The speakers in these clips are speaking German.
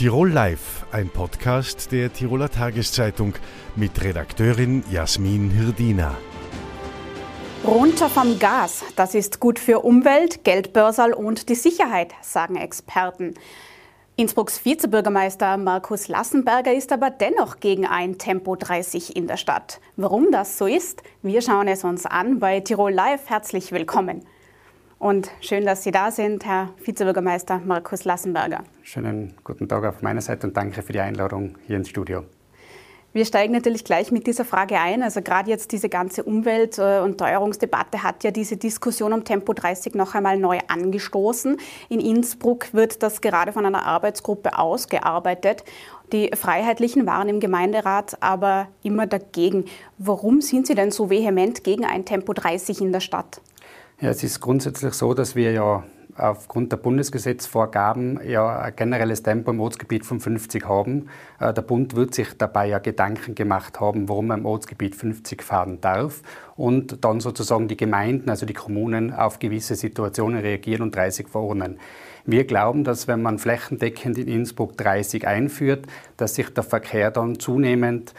Tirol Live, ein Podcast der Tiroler Tageszeitung mit Redakteurin Jasmin Hirdina. Runter vom Gas, das ist gut für Umwelt, Geldbörsal und die Sicherheit, sagen Experten. Innsbrucks Vizebürgermeister Markus Lassenberger ist aber dennoch gegen ein Tempo 30 in der Stadt. Warum das so ist, wir schauen es uns an bei Tirol Live. Herzlich willkommen. Und schön, dass Sie da sind, Herr Vizebürgermeister Markus Lassenberger. Schönen guten Tag auf meiner Seite und danke für die Einladung hier ins Studio. Wir steigen natürlich gleich mit dieser Frage ein. Also gerade jetzt diese ganze Umwelt- äh, und Teuerungsdebatte hat ja diese Diskussion um Tempo 30 noch einmal neu angestoßen. In Innsbruck wird das gerade von einer Arbeitsgruppe ausgearbeitet. Die Freiheitlichen waren im Gemeinderat aber immer dagegen. Warum sind Sie denn so vehement gegen ein Tempo 30 in der Stadt? Ja, es ist grundsätzlich so, dass wir ja aufgrund der Bundesgesetzvorgaben ja ein generelles Tempo im Ortsgebiet von 50 haben. Äh, der Bund wird sich dabei ja Gedanken gemacht haben, warum man im Ortsgebiet 50 fahren darf und dann sozusagen die Gemeinden, also die Kommunen, auf gewisse Situationen reagieren und 30 verordnen. Wir glauben, dass wenn man flächendeckend in Innsbruck 30 einführt, dass sich der Verkehr dann zunehmend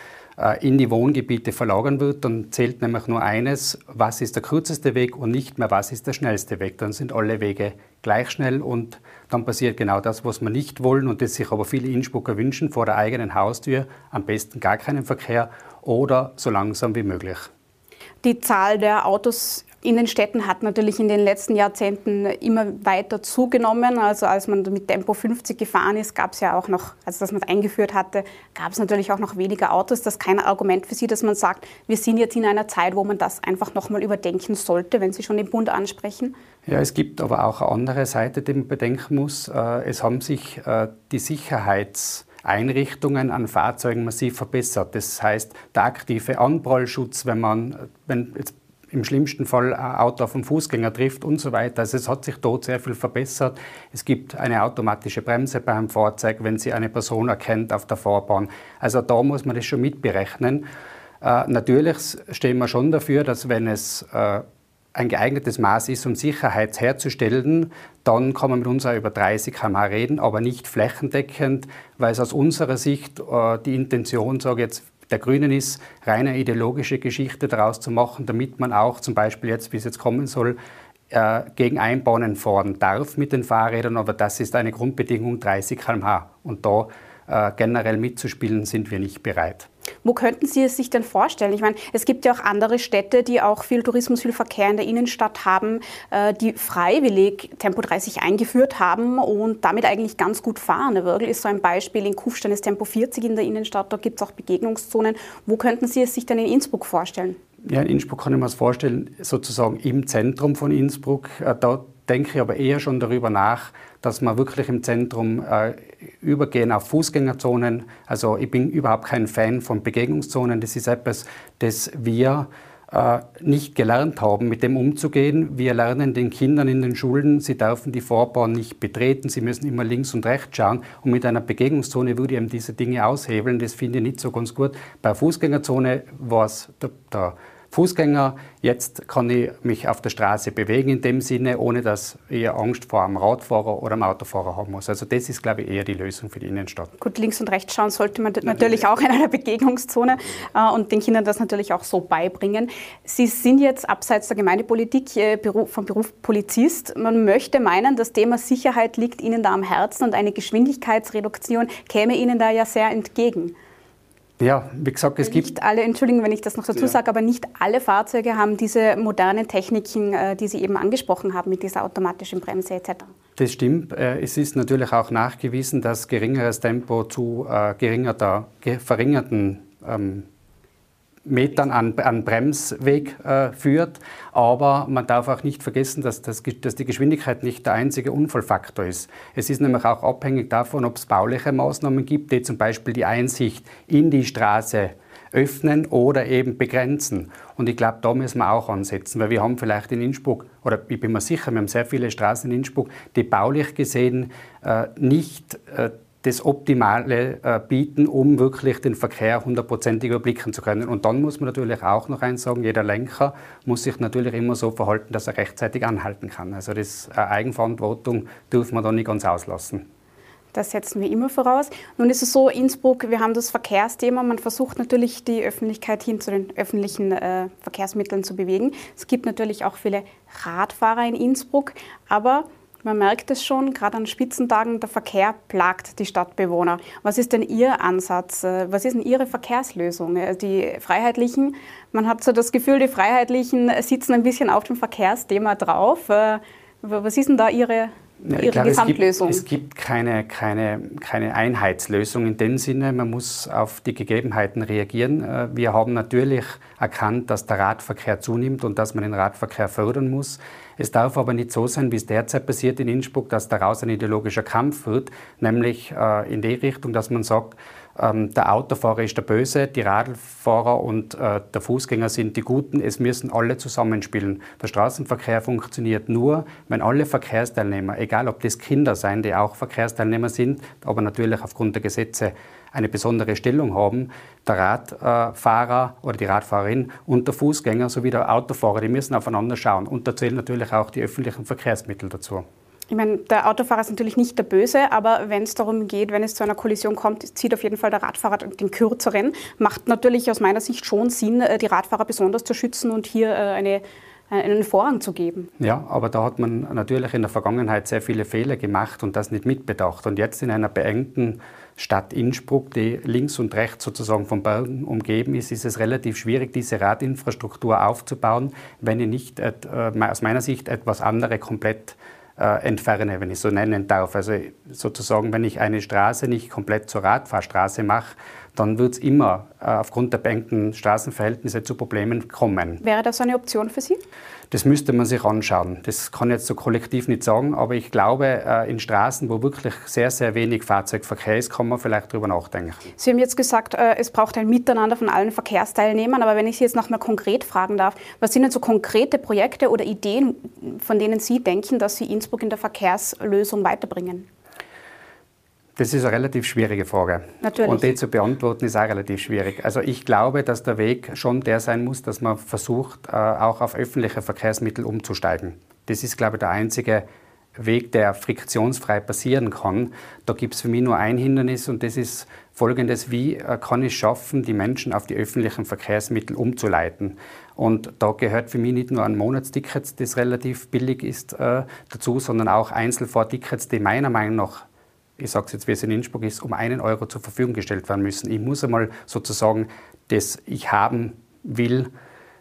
in die Wohngebiete verlagern wird, dann zählt nämlich nur eines, was ist der kürzeste Weg und nicht mehr, was ist der schnellste Weg. Dann sind alle Wege gleich schnell und dann passiert genau das, was wir nicht wollen und das sich aber viele Innsbrucker wünschen, vor der eigenen Haustür am besten gar keinen Verkehr oder so langsam wie möglich. Die Zahl der Autos in den Städten hat natürlich in den letzten Jahrzehnten immer weiter zugenommen. Also als man mit Tempo 50 gefahren ist, gab es ja auch noch, also dass man es eingeführt hatte, gab es natürlich auch noch weniger Autos. Das ist kein Argument für Sie, dass man sagt, wir sind jetzt in einer Zeit, wo man das einfach nochmal überdenken sollte, wenn Sie schon den Bund ansprechen. Ja, es gibt aber auch eine andere Seite, die man bedenken muss. Äh, es haben sich äh, die Sicherheitseinrichtungen an Fahrzeugen massiv verbessert. Das heißt, der aktive Anprallschutz, wenn man, wenn jetzt im schlimmsten Fall ein Auto auf einen Fußgänger trifft und so weiter. Also es hat sich dort sehr viel verbessert. Es gibt eine automatische Bremse beim Fahrzeug, wenn sie eine Person erkennt auf der Fahrbahn. Also da muss man das schon mitberechnen. Äh, natürlich stehen wir schon dafür, dass wenn es äh, ein geeignetes Maß ist, um Sicherheit herzustellen, dann kann man mit uns auch über 30 km reden, aber nicht flächendeckend, weil es aus unserer Sicht äh, die Intention, sage jetzt, der Grünen ist, reine ideologische Geschichte daraus zu machen, damit man auch zum Beispiel jetzt, wie es jetzt kommen soll, äh, gegen Einbahnen fahren darf mit den Fahrrädern, aber das ist eine Grundbedingung 30 km/h. Und da äh, generell mitzuspielen, sind wir nicht bereit. Wo könnten Sie es sich denn vorstellen? Ich meine, es gibt ja auch andere Städte, die auch viel Tourismus, viel Verkehr in der Innenstadt haben, äh, die freiwillig Tempo 30 eingeführt haben und damit eigentlich ganz gut fahren. Würgel ist so ein Beispiel. In Kufstein ist Tempo 40 in der Innenstadt, da gibt es auch Begegnungszonen. Wo könnten Sie es sich denn in Innsbruck vorstellen? Ja, in Innsbruck kann ich mir das vorstellen, sozusagen im Zentrum von Innsbruck. Äh, da denke aber eher schon darüber nach, dass wir wirklich im Zentrum äh, übergehen auf Fußgängerzonen. Also ich bin überhaupt kein Fan von Begegnungszonen. Das ist etwas, das wir äh, nicht gelernt haben, mit dem umzugehen. Wir lernen den Kindern in den Schulen, sie dürfen die Vorbahn nicht betreten, sie müssen immer links und rechts schauen. Und mit einer Begegnungszone würde ich eben diese Dinge aushebeln. Das finde ich nicht so ganz gut. Bei Fußgängerzone war es der, der Fußgänger. Jetzt kann ich mich auf der Straße bewegen in dem Sinne, ohne dass ich Angst vor einem Radfahrer oder einem Autofahrer haben muss. Also das ist, glaube ich, eher die Lösung für die Innenstadt. Gut, links und rechts schauen sollte man natürlich auch in einer Begegnungszone äh, und den Kindern das natürlich auch so beibringen. Sie sind jetzt abseits der Gemeindepolitik äh, vom Beruf Polizist. Man möchte meinen, das Thema Sicherheit liegt Ihnen da am Herzen und eine Geschwindigkeitsreduktion käme Ihnen da ja sehr entgegen. Ja, wie gesagt, es nicht gibt. alle, Entschuldigung, wenn ich das noch dazu ja. sage, aber nicht alle Fahrzeuge haben diese modernen Techniken, äh, die Sie eben angesprochen haben, mit dieser automatischen Bremse etc. Das stimmt. Äh, es ist natürlich auch nachgewiesen, dass geringeres Tempo zu äh, geringerter, verringerten ähm, Metern an, an Bremsweg äh, führt. Aber man darf auch nicht vergessen, dass, das, dass die Geschwindigkeit nicht der einzige Unfallfaktor ist. Es ist nämlich auch abhängig davon, ob es bauliche Maßnahmen gibt, die zum Beispiel die Einsicht in die Straße öffnen oder eben begrenzen. Und ich glaube, da müssen wir auch ansetzen, weil wir haben vielleicht in Innsbruck, oder ich bin mir sicher, wir haben sehr viele Straßen in Innsbruck, die baulich gesehen äh, nicht äh, das Optimale äh, bieten, um wirklich den Verkehr hundertprozentig überblicken zu können. Und dann muss man natürlich auch noch eins sagen, jeder Lenker muss sich natürlich immer so verhalten, dass er rechtzeitig anhalten kann. Also das äh, Eigenverantwortung dürfen wir da nicht ganz auslassen. Das setzen wir immer voraus. Nun ist es so, Innsbruck, wir haben das Verkehrsthema. Man versucht natürlich, die Öffentlichkeit hin zu den öffentlichen äh, Verkehrsmitteln zu bewegen. Es gibt natürlich auch viele Radfahrer in Innsbruck, aber man merkt es schon, gerade an Spitzentagen, der Verkehr plagt die Stadtbewohner. Was ist denn Ihr Ansatz? Äh, was ist denn Ihre Verkehrslösung? Äh, die Freiheitlichen, man hat so das Gefühl, die Freiheitlichen sitzen ein bisschen auf dem Verkehrsthema drauf. Äh, was ist denn da Ihre Ihre glaube, Gesamtlösung? Es gibt, es gibt keine, keine, keine Einheitslösung in dem Sinne. Man muss auf die Gegebenheiten reagieren. Äh, wir haben natürlich erkannt, dass der Radverkehr zunimmt und dass man den Radverkehr fördern muss. Es darf aber nicht so sein, wie es derzeit passiert in Innsbruck, dass daraus ein ideologischer Kampf wird, nämlich äh, in die Richtung, dass man sagt, ähm, der Autofahrer ist der Böse, die Radfahrer und äh, der Fußgänger sind die Guten. Es müssen alle zusammenspielen. Der Straßenverkehr funktioniert nur, wenn alle Verkehrsteilnehmer, egal ob das Kinder sein, die auch Verkehrsteilnehmer sind, aber natürlich aufgrund der Gesetze eine besondere Stellung haben, der Radfahrer oder die Radfahrerin und der Fußgänger sowie der Autofahrer, die müssen aufeinander schauen. Und da zählen natürlich auch die öffentlichen Verkehrsmittel dazu. Ich meine, der Autofahrer ist natürlich nicht der Böse, aber wenn es darum geht, wenn es zu einer Kollision kommt, zieht auf jeden Fall der Radfahrer den kürzeren. Macht natürlich aus meiner Sicht schon Sinn, äh, die Radfahrer besonders zu schützen und hier äh, eine äh, einen Vorrang zu geben. Ja, aber da hat man natürlich in der Vergangenheit sehr viele Fehler gemacht und das nicht mitbedacht. Und jetzt in einer beengten Stadt Innsbruck, die links und rechts sozusagen von Bergen umgeben ist, ist es relativ schwierig, diese Radinfrastruktur aufzubauen, wenn ich nicht aus meiner Sicht etwas andere komplett entferne, wenn ich so nennen darf. Also sozusagen, wenn ich eine Straße nicht komplett zur Radfahrstraße mache, dann wird es immer äh, aufgrund der beengten Straßenverhältnisse zu Problemen kommen. Wäre das eine Option für Sie? Das müsste man sich anschauen. Das kann ich jetzt so kollektiv nicht sagen, aber ich glaube, äh, in Straßen, wo wirklich sehr, sehr wenig Fahrzeugverkehr ist, kann man vielleicht darüber nachdenken. Sie haben jetzt gesagt, äh, es braucht ein Miteinander von allen Verkehrsteilnehmern, aber wenn ich Sie jetzt noch mal konkret fragen darf, was sind denn so konkrete Projekte oder Ideen, von denen Sie denken, dass Sie Innsbruck in der Verkehrslösung weiterbringen? Das ist eine relativ schwierige Frage. Natürlich. Und die zu beantworten ist auch relativ schwierig. Also ich glaube, dass der Weg schon der sein muss, dass man versucht, äh, auch auf öffentliche Verkehrsmittel umzusteigen. Das ist, glaube ich, der einzige Weg, der friktionsfrei passieren kann. Da gibt es für mich nur ein Hindernis und das ist folgendes, wie äh, kann ich schaffen, die Menschen auf die öffentlichen Verkehrsmittel umzuleiten. Und da gehört für mich nicht nur ein Monatsticket, das relativ billig ist, äh, dazu, sondern auch Einzelfahrtickets, die meiner Meinung nach ich sage es jetzt, wie es in Innsbruck ist, um einen Euro zur Verfügung gestellt werden müssen. Ich muss einmal sozusagen das Ich haben will,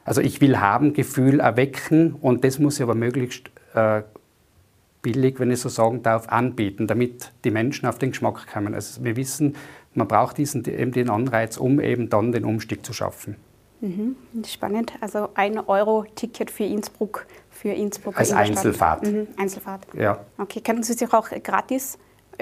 also ich will haben Gefühl erwecken und das muss ich aber möglichst äh, billig, wenn ich so sagen darf, anbieten, damit die Menschen auf den Geschmack kommen. Also wir wissen, man braucht diesen, eben den Anreiz, um eben dann den Umstieg zu schaffen. Mhm, spannend. Also ein Euro Ticket für Innsbruck, für Innsbruck. Als Einzelfahrt. Mhm, Einzelfahrt. Ja. Okay, können Sie sich auch gratis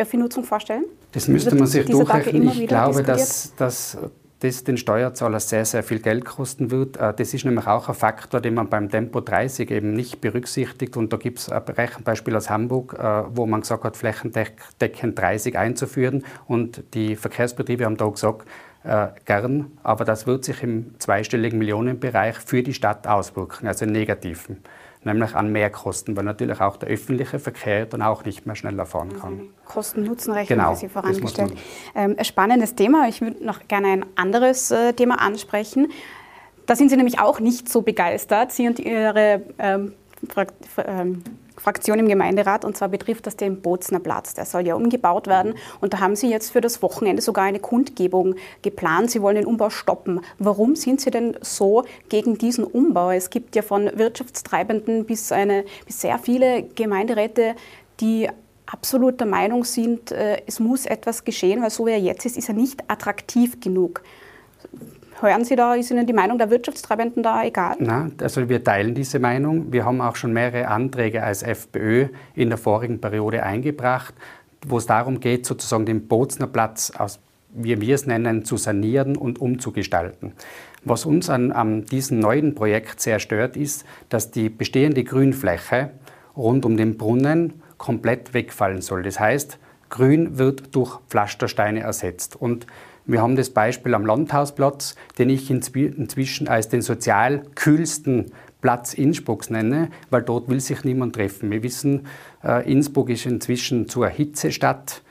für Nutzung vorstellen? Das müsste man sich durchrechnen. Ich glaube, dass, dass das den Steuerzahler sehr, sehr viel Geld kosten wird. Äh, das ist nämlich auch ein Faktor, den man beim Tempo 30 eben nicht berücksichtigt. Und da gibt es ein Rechenbeispiel aus Hamburg, äh, wo man gesagt hat, flächendeckend 30 einzuführen. Und die Verkehrsbetriebe haben da gesagt, äh, gern, aber das wird sich im zweistelligen Millionenbereich für die Stadt auswirken, also im Negativen nämlich an Mehrkosten, weil natürlich auch der öffentliche Verkehr dann auch nicht mehr schneller fahren kann. Also Kosten-Nutzen-Rechnung genau, Sie vorangestellt. Ähm, spannendes Thema. Ich würde noch gerne ein anderes äh, Thema ansprechen. Da sind Sie nämlich auch nicht so begeistert. Sie und Ihre ähm, ähm Fraktion im Gemeinderat und zwar betrifft das den Bozner Platz. Der soll ja umgebaut werden und da haben Sie jetzt für das Wochenende sogar eine Kundgebung geplant. Sie wollen den Umbau stoppen. Warum sind Sie denn so gegen diesen Umbau? Es gibt ja von Wirtschaftstreibenden bis, eine, bis sehr viele Gemeinderäte, die absolut der Meinung sind, äh, es muss etwas geschehen, weil so wie er jetzt ist, ist er nicht attraktiv genug. Hören Sie da, ist Ihnen die Meinung der Wirtschaftstreibenden da egal? Nein, also wir teilen diese Meinung. Wir haben auch schon mehrere Anträge als FPÖ in der vorigen Periode eingebracht, wo es darum geht, sozusagen den Bozner Platz aus wie wir es nennen, zu sanieren und umzugestalten. Was uns an, an diesem neuen Projekt sehr stört, ist, dass die bestehende Grünfläche rund um den Brunnen komplett wegfallen soll. Das heißt, Grün wird durch Pflastersteine ersetzt. Und wir haben das Beispiel am Landhausplatz, den ich inzwischen als den sozial kühlsten Platz Innsbrucks nenne, weil dort will sich niemand treffen. Wir wissen, äh, Innsbruck ist inzwischen zur Hitzestadt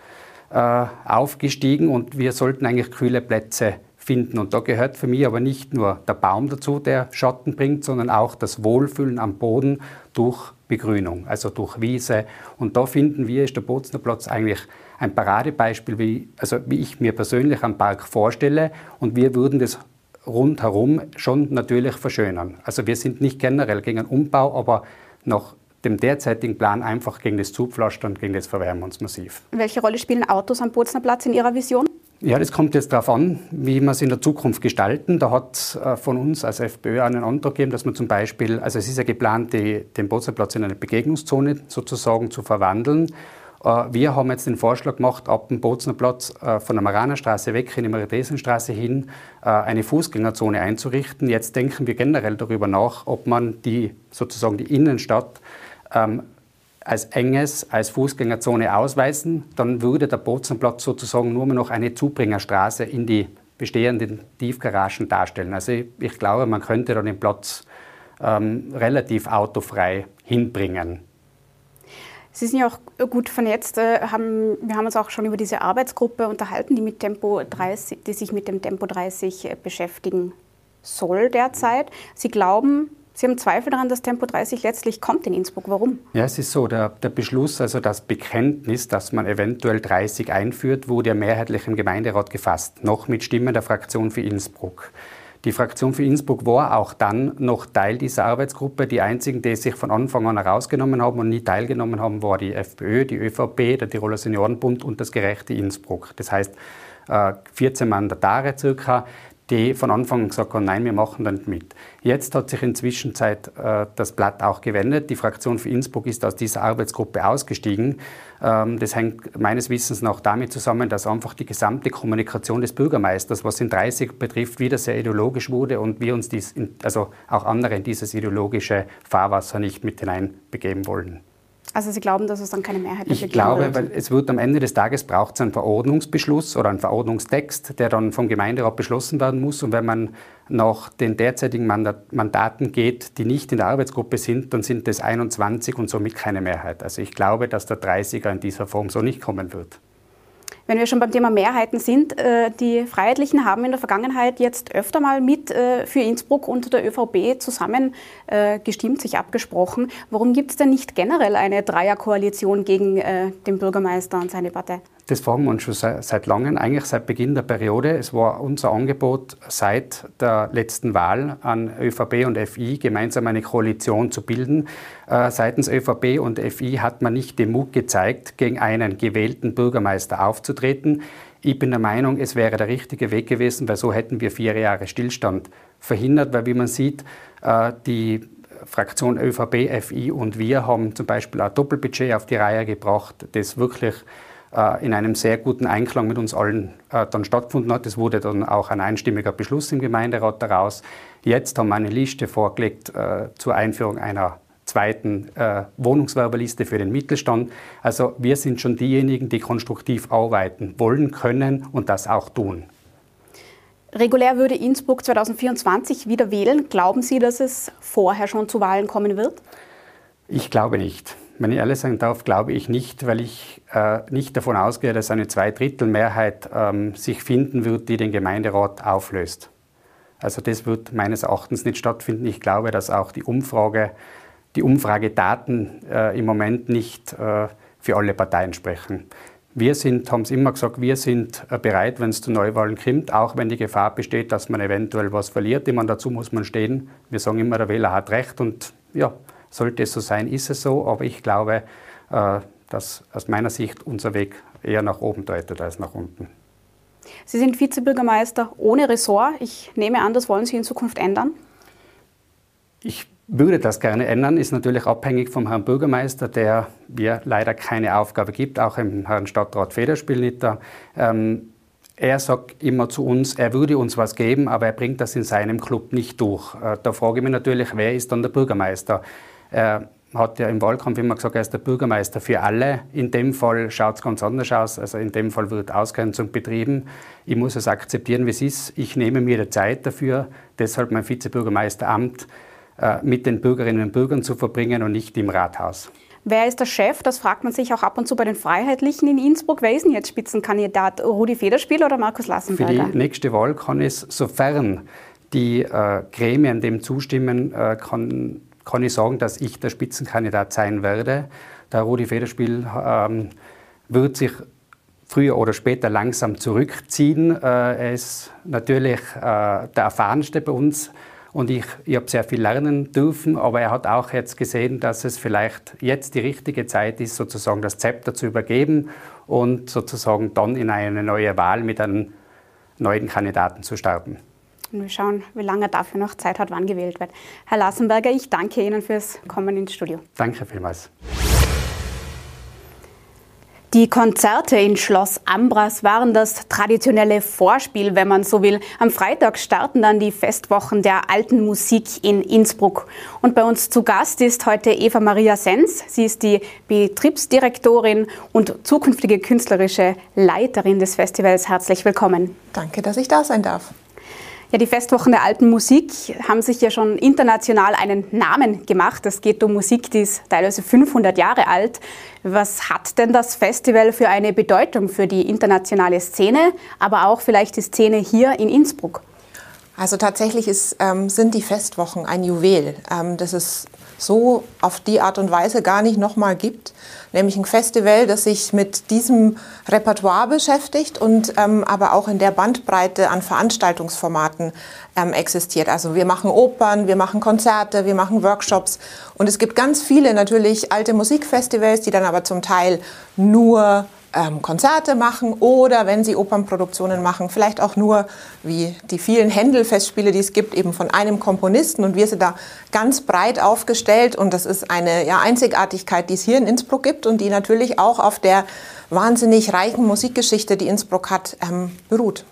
äh, aufgestiegen und wir sollten eigentlich kühle Plätze finden. Und da gehört für mich aber nicht nur der Baum dazu, der Schatten bringt, sondern auch das Wohlfühlen am Boden durch Begrünung, also durch Wiese. Und da finden wir, ist der Bozner Platz eigentlich ein Paradebeispiel, wie, also wie ich mir persönlich am Park vorstelle. Und wir würden das rundherum schon natürlich verschönern. Also wir sind nicht generell gegen einen Umbau, aber nach dem derzeitigen Plan einfach gegen das Zupflastern, gegen das verwehren wir uns massiv. Welche Rolle spielen Autos am Bozner Platz in Ihrer Vision? Ja, das kommt jetzt darauf an, wie wir es in der Zukunft gestalten. Da hat es äh, von uns als FPÖ einen Antrag gegeben, dass man zum Beispiel, also es ist ja geplant, die, den Boznerplatz in eine Begegnungszone sozusagen zu verwandeln. Äh, wir haben jetzt den Vorschlag gemacht, ab dem Boznerplatz äh, von der Maranerstraße weg in die Marithesenstraße hin eine Fußgängerzone einzurichten. Jetzt denken wir generell darüber nach, ob man die sozusagen die Innenstadt ähm, als enges, als Fußgängerzone ausweisen, dann würde der Boznerplatz sozusagen nur noch eine Zubringerstraße in die bestehenden Tiefgaragen darstellen. Also ich, ich glaube, man könnte dann den Platz ähm, relativ autofrei hinbringen. Sie sind ja auch gut vernetzt. Äh, haben, wir haben uns auch schon über diese Arbeitsgruppe unterhalten, die, mit Tempo 30, die sich mit dem Tempo 30 beschäftigen soll derzeit. Sie glauben, Sie haben Zweifel daran, dass Tempo 30 letztlich kommt in Innsbruck. Warum? Ja, es ist so, der, der Beschluss, also das Bekenntnis, dass man eventuell 30 einführt, wurde ja mehrheitlich im Gemeinderat gefasst, noch mit Stimmen der Fraktion für Innsbruck. Die Fraktion für Innsbruck war auch dann noch Teil dieser Arbeitsgruppe. Die einzigen, die sich von Anfang an herausgenommen haben und nie teilgenommen haben, war die FPÖ, die ÖVP, der Tiroler Seniorenbund und das gerechte Innsbruck. Das heißt, 14 äh, Mandatare circa die von Anfang an gesagt haben, nein, wir machen da nicht mit. Jetzt hat sich inzwischen Zeit äh, das Blatt auch gewendet. Die Fraktion für Innsbruck ist aus dieser Arbeitsgruppe ausgestiegen. Ähm, das hängt meines Wissens noch damit zusammen, dass einfach die gesamte Kommunikation des Bürgermeisters, was in 30 betrifft, wieder sehr ideologisch wurde und wir uns dies, also auch andere in dieses ideologische Fahrwasser nicht mit hineinbegeben wollen. Also Sie glauben, dass es dann keine Mehrheit Ich glaube, wird? weil es wird am Ende des Tages braucht es einen Verordnungsbeschluss oder einen Verordnungstext, der dann vom Gemeinderat beschlossen werden muss. Und wenn man nach den derzeitigen Mandaten geht, die nicht in der Arbeitsgruppe sind, dann sind es 21 und somit keine Mehrheit. Also ich glaube, dass der 30er in dieser Form so nicht kommen wird. Wenn wir schon beim Thema Mehrheiten sind, äh, die Freiheitlichen haben in der Vergangenheit jetzt öfter mal mit äh, für Innsbruck und der ÖVP zusammen äh, gestimmt, sich abgesprochen. Warum gibt es denn nicht generell eine Dreierkoalition gegen den Bürgermeister und seine Partei? Das fragen wir uns schon seit, langem, eigentlich seit Beginn der Periode. Es war unser Angebot seit der letzten Wahl an ÖVP und FI, gemeinsam eine Koalition zu bilden. Seitens ÖVP und FI hat man nicht den Mut gezeigt, gegen einen gewählten Bürgermeister aufzutreten. Ich bin der Meinung, es wäre der richtige Weg gewesen, weil so hätten wir vier Jahre Stillstand verhindert, weil wie man sieht, äh, die Fraktion ÖVP, FI und wir haben zum Beispiel ein Doppelbudget auf die Reihe gebracht, das wirklich äh, in einem sehr guten Einklang mit uns allen äh, dann stattgefunden hat. Es wurde dann auch ein einstimmiger Beschluss im Gemeinderat daraus. Jetzt haben wir eine Liste vorgelegt zur Einführung einer zweiten äh, Wohnungswerberliste für den Mittelstand. Also wir sind schon diejenigen, die konstruktiv arbeiten wollen, können und das auch tun. Regulär würde Innsbruck 2024 wieder wählen. Glauben Sie, dass es vorher schon zu Wahlen kommen wird? Ich glaube nicht. Wenn ich ehrlich sein darf, glaube ich nicht, weil ich äh, nicht davon ausgehe, dass eine Zweidrittelmehrheit ähm, sich finden wird, die den Gemeinderat auflöst. Also das wird meines Erachtens nicht stattfinden. Ich glaube, dass auch die Umfrage, die Umfragedaten äh, im Moment nicht äh, für alle Parteien sprechen. Wir sind, haben es immer gesagt, wir sind äh, bereit, wenn es zu Neuwahlen kommt, auch wenn die Gefahr besteht, dass man eventuell was verliert. Immer dazu muss man stehen. Wir sagen immer, der Wähler hat Recht und ja, sollte es so sein, ist es so, aber ich glaube, äh, dass aus meiner Sicht unser Weg eher nach oben deutet als nach unten. Sie sind Vizebürgermeister ohne Ressort. Ich nehme an, das wollen Sie in Zukunft ändern? Ich würde das gerne ändern, ist natürlich abhängig vom Herrn Bürgermeister, der mir leider keine Aufgabe gibt, auch im Herrn Stadtrat Federspielnitter. Ähm, er sagt immer zu uns, er würde uns was geben, aber er bringt das in seinem Club nicht durch. Äh, da frage ich mich natürlich, wer ist dann der Bürgermeister? Er hat ja im Wahlkampf immer gesagt, er ist der Bürgermeister für alle. In dem Fall schaut es ganz anders aus. Also in dem Fall wird Ausgrenzung betrieben. Ich muss es akzeptieren, wie es ist. Ich nehme mir die Zeit dafür, deshalb mein Vizebürgermeisteramt mit den Bürgerinnen und Bürgern zu verbringen und nicht im Rathaus. Wer ist der Chef? Das fragt man sich auch ab und zu bei den Freiheitlichen in Innsbruck. Wer ist denn jetzt Spitzenkandidat? Rudi Federspiel oder Markus Lassenberger? Für die nächste Wahl kann es, sofern die äh, Gremien dem zustimmen, äh, kann, kann ich sagen, dass ich der Spitzenkandidat sein werde. Der Rudi Federspiel ähm, wird sich früher oder später langsam zurückziehen. Äh, er ist natürlich äh, der erfahrenste bei uns und ich, ich habe sehr viel lernen dürfen, aber er hat auch jetzt gesehen, dass es vielleicht jetzt die richtige Zeit ist, sozusagen das Zepter zu übergeben und sozusagen dann in eine neue Wahl mit einem neuen Kandidaten zu starten. Und wir schauen, wie lange er dafür noch Zeit hat, wann gewählt wird. Herr Lassenberger, ich danke Ihnen fürs Kommen ins Studio. Danke vielmals. Die Konzerte in Schloss Ambras waren das traditionelle Vorspiel, wenn man so will. Am Freitag starten dann die Festwochen der alten Musik in Innsbruck. Und bei uns zu Gast ist heute Eva Maria Sens. Sie ist die Betriebsdirektorin und zukünftige künstlerische Leiterin des Festivals. Herzlich willkommen. Danke, dass ich da sein darf. Ja, die Festwochen der alten Musik haben sich ja schon international einen Namen gemacht. Es geht um Musik, die ist teilweise 500 Jahre alt. Was hat denn das Festival für eine Bedeutung für die internationale Szene, aber auch vielleicht die Szene hier in Innsbruck? Also tatsächlich ist, ähm, sind die Festwochen ein Juwel, ähm, das es so auf die Art und Weise gar nicht nochmal gibt nämlich ein Festival, das sich mit diesem Repertoire beschäftigt und ähm, aber auch in der Bandbreite an Veranstaltungsformaten ähm, existiert. Also wir machen Opern, wir machen Konzerte, wir machen Workshops und es gibt ganz viele natürlich alte Musikfestivals, die dann aber zum Teil nur ähm, Konzerte machen oder wenn sie Opernproduktionen machen, vielleicht auch nur wie die vielen Händel-Festspiele, die es gibt, eben von einem Komponisten. Und wir sind da ganz breit aufgestellt und das ist eine ja, Einzigartigkeit, die es hier in Innsbruck gibt und die natürlich auch auf der wahnsinnig reichen Musikgeschichte, die Innsbruck hat, ähm, beruht.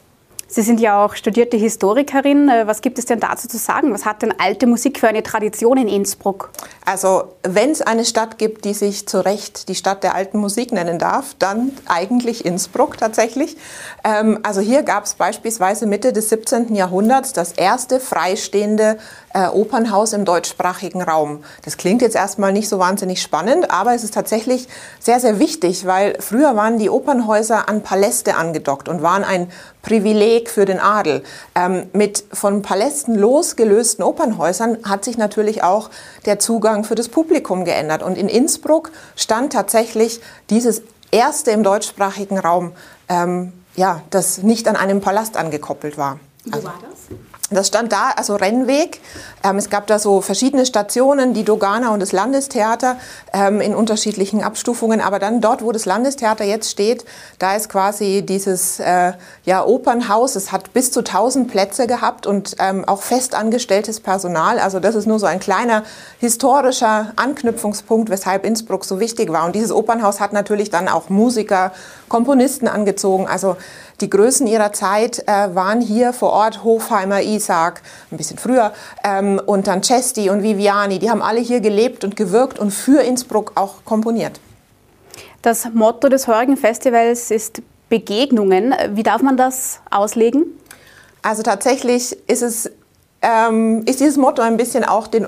Sie sind ja auch studierte Historikerin. Äh, was gibt es denn dazu zu sagen? Was hat denn alte Musik für eine Tradition in Innsbruck? Also, wenn es eine Stadt gibt, die sich zu Recht die Stadt der alten Musik nennen darf, dann eigentlich Innsbruck tatsächlich. Ähm, also hier gab es beispielsweise Mitte des 17. Jahrhunderts das erste freistehende äh, Opernhaus im deutschsprachigen Raum. Das klingt jetzt erstmal nicht so wahnsinnig spannend, aber es ist tatsächlich sehr, sehr wichtig, weil früher waren die Opernhäuser an Paläste angedockt und waren ein Privileg für den Adel. Ähm, mit von Palästen losgelösten Opernhäusern hat sich natürlich auch der Zugang für das Publikum geändert. Und in Innsbruck stand tatsächlich dieses erste im deutschsprachigen Raum, ähm, ja, das nicht an einem Palast angekoppelt war. Wo also, war das? Das stand da, also Rennweg. Ähm, es gab da so verschiedene Stationen, die Dogana und das Landestheater ähm, in unterschiedlichen Abstufungen. Aber dann dort, wo das Landestheater jetzt steht, da ist quasi dieses äh, ja, Opernhaus. Es hat bis zu 1000 Plätze gehabt und ähm, auch festangestelltes Personal. Also das ist nur so ein kleiner historischer Anknüpfungspunkt, weshalb Innsbruck so wichtig war. Und dieses Opernhaus hat natürlich dann auch Musiker, Komponisten angezogen. Also die Größen ihrer Zeit äh, waren hier vor Ort Hofheimer, Isaac, ein bisschen früher, ähm, und dann Cesti und Viviani. Die haben alle hier gelebt und gewirkt und für Innsbruck auch komponiert. Das Motto des heurigen Festivals ist Begegnungen. Wie darf man das auslegen? Also tatsächlich ist es ähm, ist dieses Motto ein bisschen auch den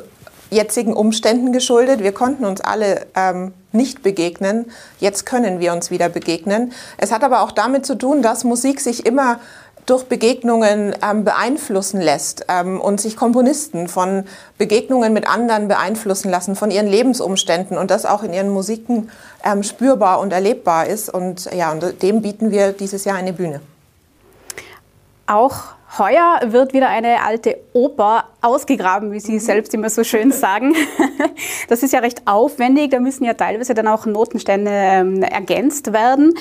jetzigen Umständen geschuldet. Wir konnten uns alle ähm, nicht begegnen. Jetzt können wir uns wieder begegnen. Es hat aber auch damit zu tun, dass Musik sich immer durch Begegnungen ähm, beeinflussen lässt ähm, und sich Komponisten von Begegnungen mit anderen beeinflussen lassen, von ihren Lebensumständen und das auch in ihren Musiken ähm, spürbar und erlebbar ist. Und ja, und dem bieten wir dieses Jahr eine Bühne. Auch Heuer wird wieder eine alte Oper ausgegraben, wie Sie mhm. selbst immer so schön sagen. Das ist ja recht aufwendig, da müssen ja teilweise dann auch Notenstände ähm, ergänzt werden.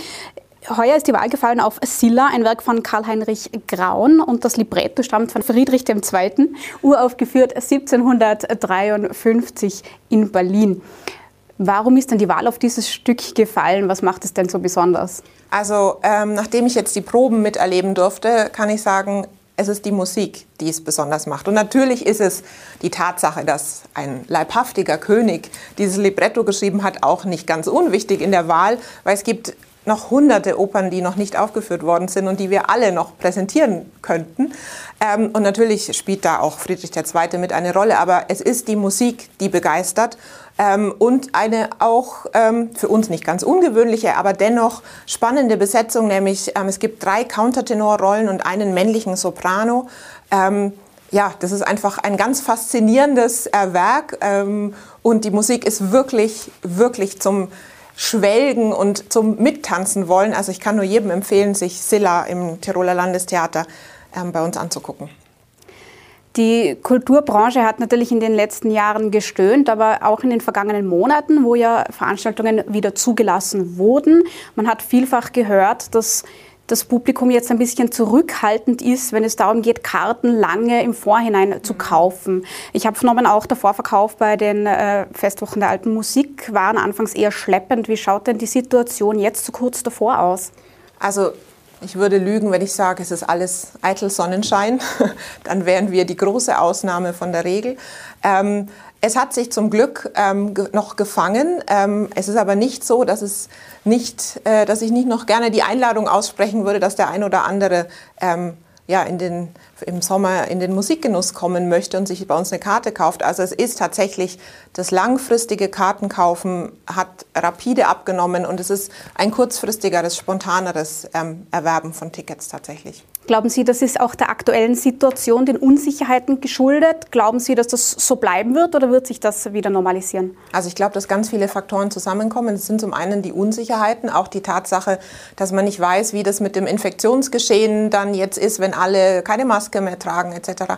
Heuer ist die Wahl gefallen auf Silla, ein Werk von Karl-Heinrich Graun und das Libretto stammt von Friedrich II., uraufgeführt 1753 in Berlin. Warum ist denn die Wahl auf dieses Stück gefallen? Was macht es denn so besonders? Also, ähm, nachdem ich jetzt die Proben miterleben durfte, kann ich sagen, es ist die Musik, die es besonders macht. Und natürlich ist es die Tatsache, dass ein leibhaftiger König dieses Libretto geschrieben hat, auch nicht ganz unwichtig in der Wahl, weil es gibt noch hunderte Opern, die noch nicht aufgeführt worden sind und die wir alle noch präsentieren könnten. Ähm, und natürlich spielt da auch Friedrich II. mit eine Rolle, aber es ist die Musik, die begeistert. Ähm, und eine auch ähm, für uns nicht ganz ungewöhnliche, aber dennoch spannende Besetzung, nämlich ähm, es gibt drei Countertenorrollen und einen männlichen Soprano. Ähm, ja, das ist einfach ein ganz faszinierendes äh, Werk ähm, und die Musik ist wirklich, wirklich zum Schwelgen und zum Mittanzen wollen. Also ich kann nur jedem empfehlen, sich Silla im Tiroler Landestheater ähm, bei uns anzugucken. Die Kulturbranche hat natürlich in den letzten Jahren gestöhnt, aber auch in den vergangenen Monaten, wo ja Veranstaltungen wieder zugelassen wurden. Man hat vielfach gehört, dass das Publikum jetzt ein bisschen zurückhaltend ist, wenn es darum geht, Karten lange im Vorhinein zu kaufen. Ich habe vernommen, auch der Vorverkauf bei den äh, Festwochen der alten Musik waren anfangs eher schleppend. Wie schaut denn die Situation jetzt so kurz davor aus? Also ich würde lügen, wenn ich sage, es ist alles eitel Sonnenschein. Dann wären wir die große Ausnahme von der Regel. Ähm, es hat sich zum Glück ähm, noch gefangen. Ähm, es ist aber nicht so, dass, es nicht, äh, dass ich nicht noch gerne die Einladung aussprechen würde, dass der ein oder andere ähm, ja, in den, im Sommer in den Musikgenuss kommen möchte und sich bei uns eine Karte kauft. Also es ist tatsächlich das langfristige Kartenkaufen hat rapide abgenommen und es ist ein kurzfristigeres, spontaneres ähm, Erwerben von Tickets tatsächlich. Glauben Sie, das ist auch der aktuellen Situation, den Unsicherheiten geschuldet? Glauben Sie, dass das so bleiben wird oder wird sich das wieder normalisieren? Also ich glaube, dass ganz viele Faktoren zusammenkommen. Es sind zum einen die Unsicherheiten, auch die Tatsache, dass man nicht weiß, wie das mit dem Infektionsgeschehen dann jetzt ist, wenn alle keine Maske mehr tragen etc.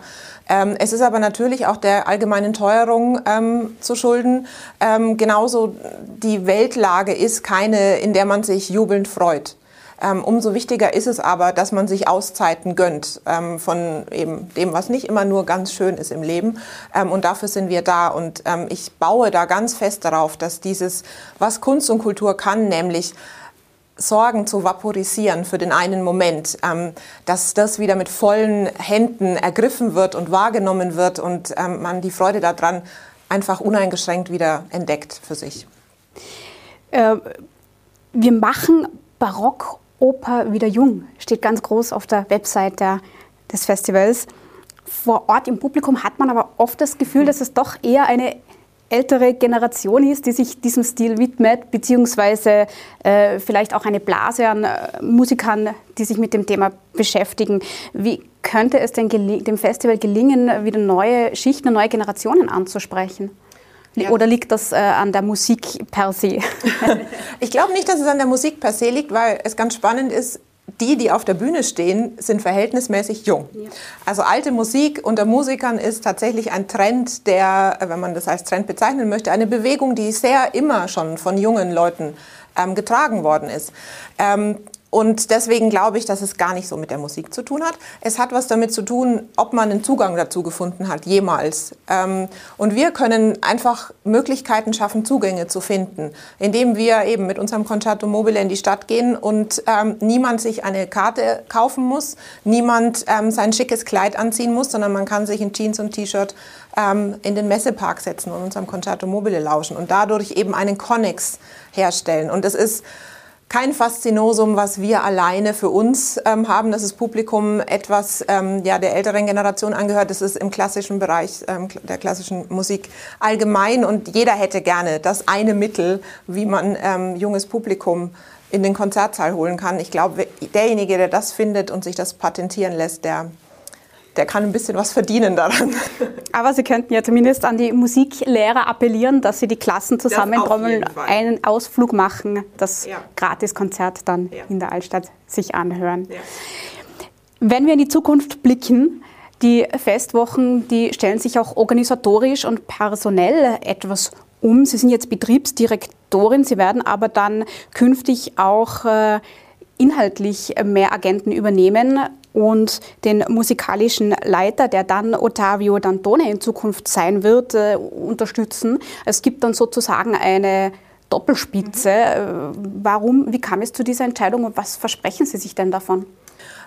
Ähm, es ist aber natürlich auch der allgemeinen Teuerung ähm, zu schulden. Ähm, genauso die Weltlage ist keine, in der man sich jubelnd freut. Ähm, umso wichtiger ist es aber, dass man sich Auszeiten gönnt ähm, von eben dem, was nicht immer nur ganz schön ist im Leben. Ähm, und dafür sind wir da. Und ähm, ich baue da ganz fest darauf, dass dieses, was Kunst und Kultur kann, nämlich Sorgen zu vaporisieren für den einen Moment, ähm, dass das wieder mit vollen Händen ergriffen wird und wahrgenommen wird und ähm, man die Freude daran einfach uneingeschränkt wieder entdeckt für sich. Äh, wir machen Barock Oper wieder jung, steht ganz groß auf der Website der, des Festivals. Vor Ort im Publikum hat man aber oft das Gefühl, dass es doch eher eine ältere Generation ist, die sich diesem Stil widmet, beziehungsweise äh, vielleicht auch eine Blase an äh, Musikern, die sich mit dem Thema beschäftigen. Wie könnte es denn dem Festival gelingen, wieder neue Schichten, neue Generationen anzusprechen? Ja. Oder liegt das äh, an der Musik per se? ich glaube nicht, dass es an der Musik per se liegt, weil es ganz spannend ist, die, die auf der Bühne stehen, sind verhältnismäßig jung. Ja. Also alte Musik unter Musikern ist tatsächlich ein Trend, der, wenn man das als Trend bezeichnen möchte, eine Bewegung, die sehr immer schon von jungen Leuten ähm, getragen worden ist. Ähm, und deswegen glaube ich, dass es gar nicht so mit der Musik zu tun hat. Es hat was damit zu tun, ob man einen Zugang dazu gefunden hat, jemals. Ähm, und wir können einfach Möglichkeiten schaffen, Zugänge zu finden, indem wir eben mit unserem Concerto Mobile in die Stadt gehen und ähm, niemand sich eine Karte kaufen muss, niemand ähm, sein schickes Kleid anziehen muss, sondern man kann sich in Jeans und T-Shirt in den Messepark setzen und unserem Concerto Mobile lauschen und dadurch eben einen Connex herstellen. Und es ist kein Faszinosum, was wir alleine für uns ähm, haben, dass das Publikum etwas ähm, ja, der älteren Generation angehört. Das ist im klassischen Bereich ähm, der klassischen Musik allgemein und jeder hätte gerne das eine Mittel, wie man ähm, junges Publikum in den Konzertsaal holen kann. Ich glaube, derjenige, der das findet und sich das patentieren lässt, der der kann ein bisschen was verdienen daran. Aber Sie könnten ja zumindest an die Musiklehrer appellieren, dass sie die Klassen zusammentrommeln, einen Ausflug machen, das ja. Gratiskonzert dann ja. in der Altstadt sich anhören. Ja. Wenn wir in die Zukunft blicken, die Festwochen, die stellen sich auch organisatorisch und personell etwas um. Sie sind jetzt Betriebsdirektorin, Sie werden aber dann künftig auch äh, inhaltlich mehr Agenten übernehmen und den musikalischen Leiter, der dann Ottavio Dantone in Zukunft sein wird, äh, unterstützen. Es gibt dann sozusagen eine Doppelspitze. Mhm. Warum, wie kam es zu dieser Entscheidung und was versprechen Sie sich denn davon?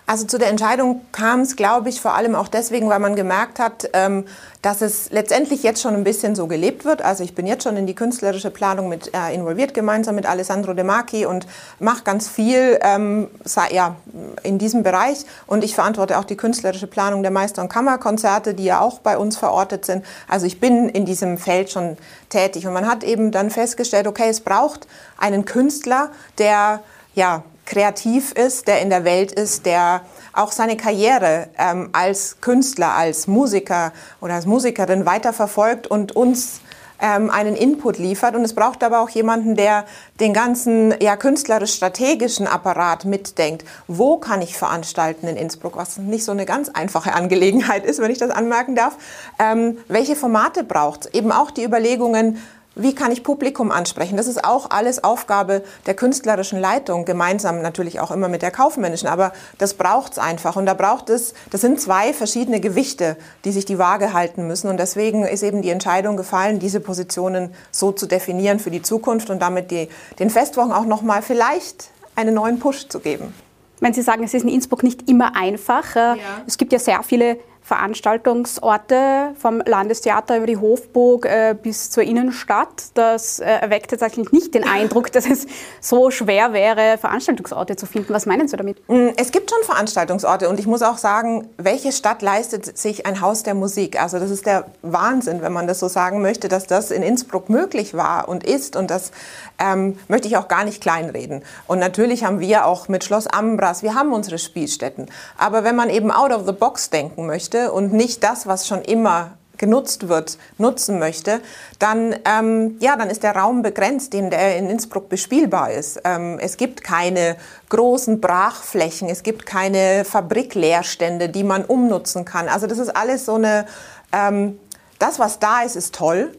Also zu der Entscheidung kam es, glaube ich, vor allem auch deswegen, weil man gemerkt hat, ähm, dass es letztendlich jetzt schon ein bisschen so gelebt wird. Also ich bin jetzt schon in die künstlerische Planung mit äh, involviert, gemeinsam mit Alessandro De Marchi und mache ganz viel ähm, ja, in diesem Bereich. Und ich verantworte auch die künstlerische Planung der Meister- und Kammerkonzerte, die ja auch bei uns verortet sind. Also ich bin in diesem Feld schon tätig. Und man hat eben dann festgestellt, okay, es braucht einen Künstler, der ja, kreativ ist, der in der Welt ist, der auch seine Karriere ähm, als Künstler, als Musiker oder als Musikerin weiterverfolgt und uns ähm, einen Input liefert. Und es braucht aber auch jemanden, der den ganzen ja, künstlerisch-strategischen Apparat mitdenkt. Wo kann ich veranstalten in Innsbruck, was nicht so eine ganz einfache Angelegenheit ist, wenn ich das anmerken darf. Ähm, welche Formate braucht es? Eben auch die Überlegungen, wie kann ich Publikum ansprechen? Das ist auch alles Aufgabe der künstlerischen Leitung, gemeinsam natürlich auch immer mit der kaufmännischen. Aber das braucht es einfach. Und da braucht es, das sind zwei verschiedene Gewichte, die sich die Waage halten müssen. Und deswegen ist eben die Entscheidung gefallen, diese Positionen so zu definieren für die Zukunft und damit die, den Festwochen auch nochmal vielleicht einen neuen Push zu geben. Wenn Sie sagen, es ist in Innsbruck nicht immer einfach. Äh, ja. Es gibt ja sehr viele Veranstaltungsorte vom Landestheater über die Hofburg äh, bis zur Innenstadt. Das äh, erweckt eigentlich nicht den Eindruck, dass es so schwer wäre, Veranstaltungsorte zu finden. Was meinen Sie damit? Mm, es gibt schon Veranstaltungsorte und ich muss auch sagen, welche Stadt leistet sich ein Haus der Musik? Also das ist der Wahnsinn, wenn man das so sagen möchte, dass das in Innsbruck möglich war und ist und das ähm, möchte ich auch gar nicht kleinreden. Und natürlich haben wir auch mit Schloss Ambras, wir haben unsere Spielstätten. Aber wenn man eben out of the box denken möchte, und nicht das, was schon immer genutzt wird, nutzen möchte, dann, ähm, ja, dann ist der Raum begrenzt, den der in Innsbruck bespielbar ist. Ähm, es gibt keine großen Brachflächen, es gibt keine Fabrikleerstände, die man umnutzen kann. Also das ist alles so eine, ähm, das, was da ist, ist toll,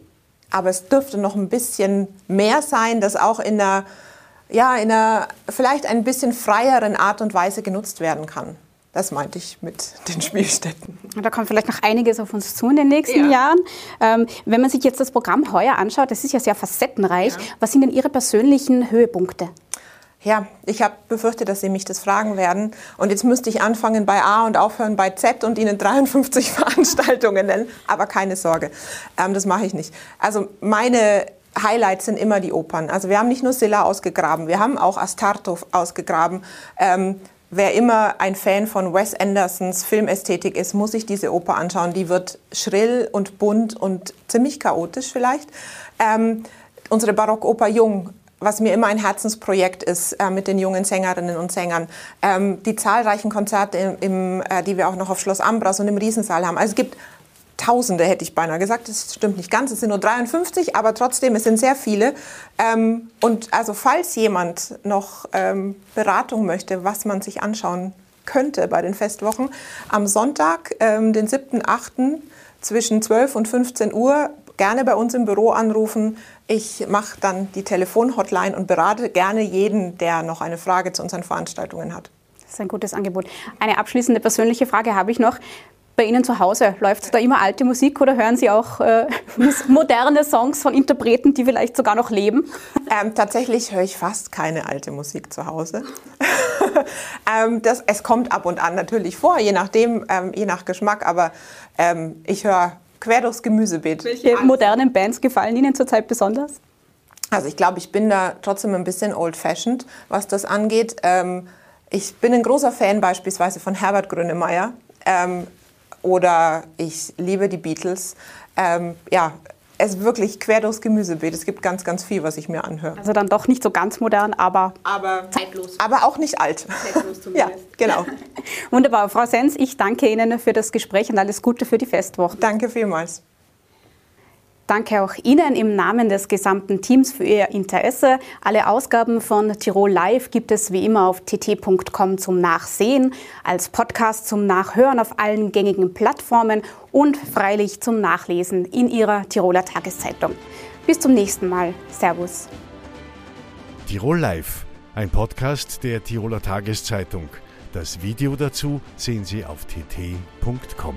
aber es dürfte noch ein bisschen mehr sein, das auch in einer, ja, in einer vielleicht ein bisschen freieren Art und Weise genutzt werden kann. Das meinte ich mit den Spielstätten. Da kommt vielleicht noch einiges auf uns zu in den nächsten ja. Jahren. Ähm, wenn man sich jetzt das Programm heuer anschaut, das ist ja sehr facettenreich. Ja. Was sind denn Ihre persönlichen Höhepunkte? Ja, ich habe befürchtet, dass Sie mich das fragen werden. Und jetzt müsste ich anfangen bei A und aufhören bei Z und Ihnen 53 Veranstaltungen nennen. Aber keine Sorge, ähm, das mache ich nicht. Also meine Highlights sind immer die Opern. Also wir haben nicht nur Silla ausgegraben, wir haben auch Astarto ausgegraben. Ähm, Wer immer ein Fan von Wes Andersons Filmästhetik ist, muss sich diese Oper anschauen. Die wird schrill und bunt und ziemlich chaotisch vielleicht. Ähm, unsere Barockoper Jung was mir immer ein Herzensprojekt ist äh, mit den jungen Sängerinnen und Sängern. Ähm, die zahlreichen Konzerte, im, im, äh, die wir auch noch auf Schloss Ambras und im Riesensaal haben. Also es gibt Tausende, hätte ich beinahe gesagt. Das stimmt nicht ganz. Es sind nur 53, aber trotzdem, es sind sehr viele. Ähm, und also, falls jemand noch ähm, Beratung möchte, was man sich anschauen könnte bei den Festwochen, am Sonntag, ähm, den 7.8. zwischen 12 und 15 Uhr gerne bei uns im Büro anrufen. Ich mache dann die Telefonhotline und berate gerne jeden, der noch eine Frage zu unseren Veranstaltungen hat. Das ist ein gutes Angebot. Eine abschließende persönliche Frage habe ich noch bei Ihnen zu Hause? Läuft da immer alte Musik oder hören Sie auch äh, moderne Songs von Interpreten, die vielleicht sogar noch leben? Ähm, tatsächlich höre ich fast keine alte Musik zu Hause. ähm, das, es kommt ab und an natürlich vor, je nachdem, ähm, je nach Geschmack, aber ähm, ich höre quer durchs Gemüsebeet. Welche modernen Bands gefallen Ihnen zurzeit besonders? Also ich glaube, ich bin da trotzdem ein bisschen old-fashioned, was das angeht. Ähm, ich bin ein großer Fan beispielsweise von Herbert Grönemeyer. Ähm, oder ich liebe die Beatles. Ähm, ja, es ist wirklich quer durchs Gemüsebeet. Es gibt ganz, ganz viel, was ich mir anhöre. Also dann doch nicht so ganz modern, aber, aber zeitlos. Aber auch nicht alt. Zeitlos zumindest. ja, genau. Wunderbar. Frau Sens, ich danke Ihnen für das Gespräch und alles Gute für die Festwoche. Danke vielmals. Danke auch Ihnen im Namen des gesamten Teams für Ihr Interesse. Alle Ausgaben von Tirol Live gibt es wie immer auf tt.com zum Nachsehen, als Podcast zum Nachhören auf allen gängigen Plattformen und freilich zum Nachlesen in Ihrer Tiroler Tageszeitung. Bis zum nächsten Mal. Servus. Tirol Live, ein Podcast der Tiroler Tageszeitung. Das Video dazu sehen Sie auf tt.com.